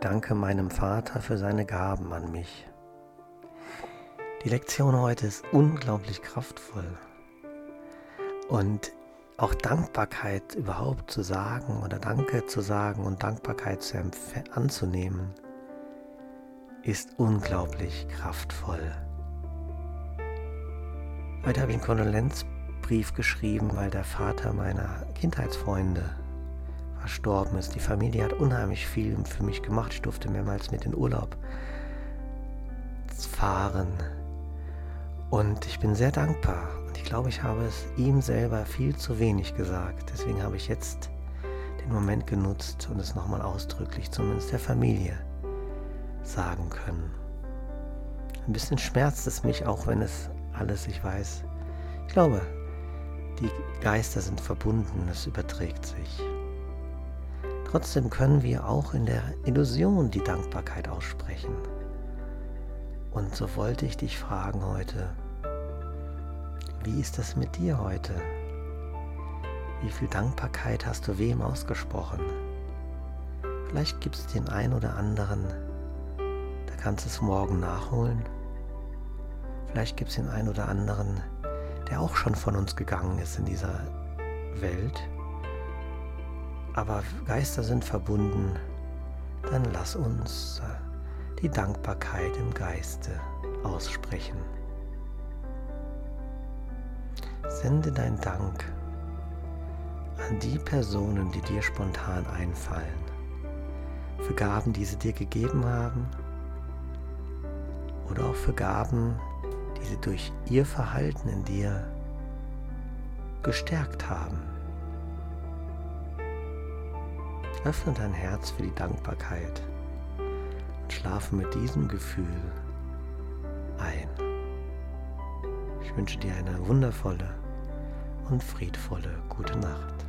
danke meinem Vater für seine Gaben an mich. Die Lektion heute ist unglaublich kraftvoll. Und auch Dankbarkeit überhaupt zu sagen oder Danke zu sagen und Dankbarkeit zu anzunehmen, ist unglaublich kraftvoll. Heute habe ich einen Kondolenzbrief geschrieben, weil der Vater meiner Kindheitsfreunde verstorben ist. Die Familie hat unheimlich viel für mich gemacht. Ich durfte mehrmals mit in Urlaub fahren. Und ich bin sehr dankbar. Und ich glaube, ich habe es ihm selber viel zu wenig gesagt. Deswegen habe ich jetzt den Moment genutzt und es nochmal ausdrücklich, zumindest der Familie, sagen können. Ein bisschen schmerzt es mich, auch wenn es alles, ich weiß. Ich glaube, die Geister sind verbunden, es überträgt sich. Trotzdem können wir auch in der Illusion die Dankbarkeit aussprechen. Und so wollte ich dich fragen heute, wie ist das mit dir heute? Wie viel Dankbarkeit hast du wem ausgesprochen? Vielleicht gibt es den einen oder anderen, da kannst du es morgen nachholen. Vielleicht gibt es den einen oder anderen, der auch schon von uns gegangen ist in dieser Welt aber Geister sind verbunden, dann lass uns äh, die Dankbarkeit im Geiste aussprechen. Sende dein Dank an die Personen, die dir spontan einfallen, für Gaben, die sie dir gegeben haben oder auch für Gaben, die sie durch ihr Verhalten in dir gestärkt haben. Öffne dein Herz für die Dankbarkeit und schlafe mit diesem Gefühl ein. Ich wünsche dir eine wundervolle und friedvolle gute Nacht.